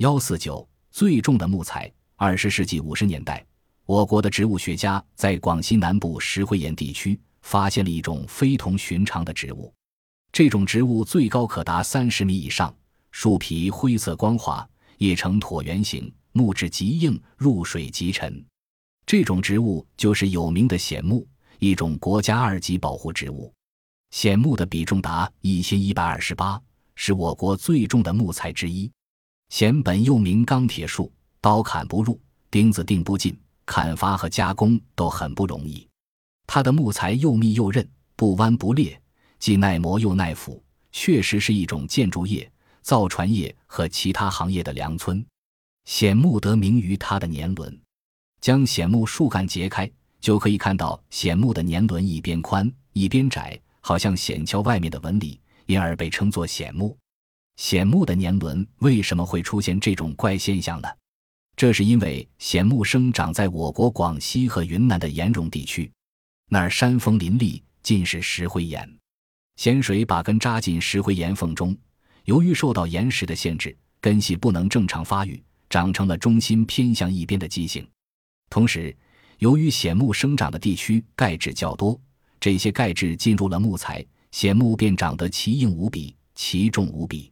幺四九最重的木材。二十世纪五十年代，我国的植物学家在广西南部石灰岩地区发现了一种非同寻常的植物。这种植物最高可达三十米以上，树皮灰色光滑，叶呈椭圆形，木质极硬，入水即沉。这种植物就是有名的藓木，一种国家二级保护植物。藓木的比重达一千一百二十八，是我国最重的木材之一。藓本又名钢铁树，刀砍不入，钉子钉不进，砍伐和加工都很不容易。它的木材又密又韧，不弯不裂，既耐磨又耐腐，确实是一种建筑业、造船业和其他行业的良村。藓木得名于它的年轮，将藓木树干截开，就可以看到藓木的年轮一边宽一边窄。好像藓鞘外面的纹理，因而被称作藓木。显木的年轮为什么会出现这种怪现象呢？这是因为显木生长在我国广西和云南的岩溶地区，那儿山峰林立，尽是石灰岩，咸水把根扎进石灰岩缝中，由于受到岩石的限制，根系不能正常发育，长成了中心偏向一边的畸形。同时，由于显木生长的地区钙质较多。这些钙质进入了木材，显木便长得奇硬无比，奇重无比。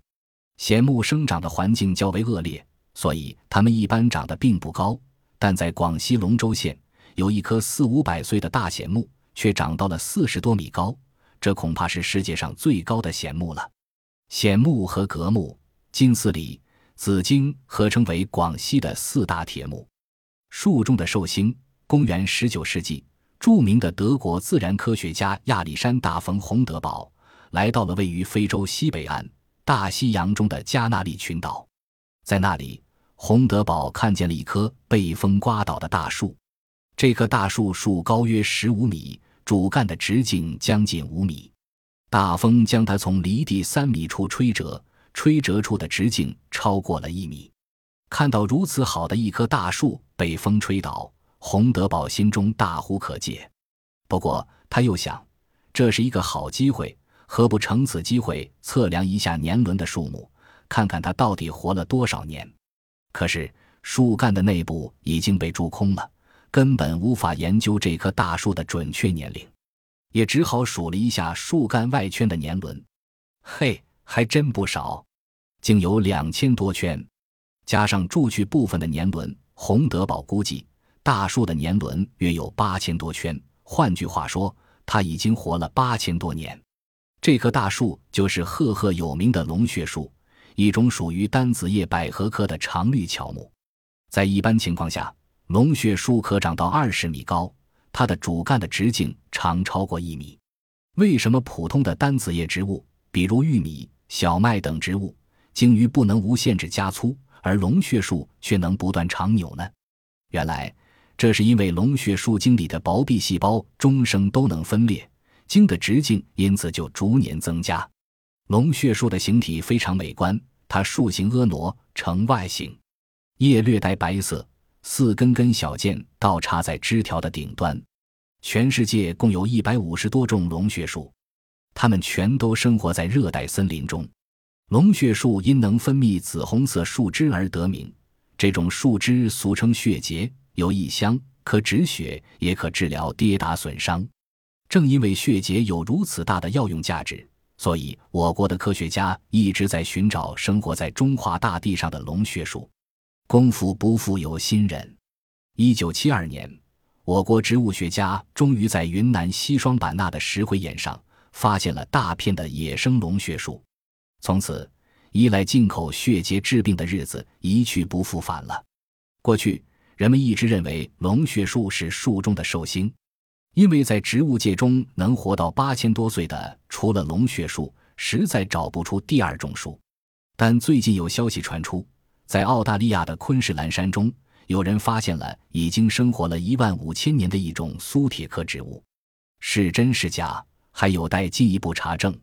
藓木生长的环境较为恶劣，所以它们一般长得并不高。但在广西龙州县，有一棵四五百岁的大藓木，却长到了四十多米高，这恐怕是世界上最高的藓木了。藓木和格木、金丝梨、紫荆合称为广西的四大铁木。树中的寿星，公元十九世纪。著名的德国自然科学家亚历山大·冯·洪德堡来到了位于非洲西北岸大西洋中的加那利群岛，在那里，洪德堡看见了一棵被风刮倒的大树。这棵大树树高约十五米，主干的直径将近五米。大风将它从离地三米处吹折，吹折处的直径超过了一米。看到如此好的一棵大树被风吹倒。洪德堡心中大呼可解，不过他又想，这是一个好机会，何不乘此机会测量一下年轮的数目，看看它到底活了多少年？可是树干的内部已经被蛀空了，根本无法研究这棵大树的准确年龄，也只好数了一下树干外圈的年轮，嘿，还真不少，竟有两千多圈，加上蛀去部分的年轮，洪德宝估计。大树的年轮约有八千多圈，换句话说，它已经活了八千多年。这棵大树就是赫赫有名的龙血树，一种属于单子叶百合科的常绿乔木。在一般情况下，龙血树可长到二十米高，它的主干的直径长超过一米。为什么普通的单子叶植物，比如玉米、小麦等植物，茎于不能无限制加粗，而龙血树却能不断长扭呢？原来。这是因为龙血树茎里的薄壁细胞终生都能分裂，茎的直径因此就逐年增加。龙血树的形体非常美观，它树形婀娜，呈 Y 形，叶略带白色，四根根小剑倒插在枝条的顶端。全世界共有一百五十多种龙血树，它们全都生活在热带森林中。龙血树因能分泌紫红色树脂而得名，这种树脂俗称血结。有异香，可止血，也可治疗跌打损伤。正因为血结有如此大的药用价值，所以我国的科学家一直在寻找生活在中华大地上的龙血树。功夫不负有心人，一九七二年，我国植物学家终于在云南西双版纳的石灰岩上发现了大片的野生龙血树。从此，依赖进口血结治病的日子一去不复返了。过去。人们一直认为龙血树是树中的寿星，因为在植物界中能活到八千多岁的，除了龙血树，实在找不出第二种树。但最近有消息传出，在澳大利亚的昆士兰山中，有人发现了已经生活了一万五千年的一种苏铁科植物，是真是假，还有待进一步查证。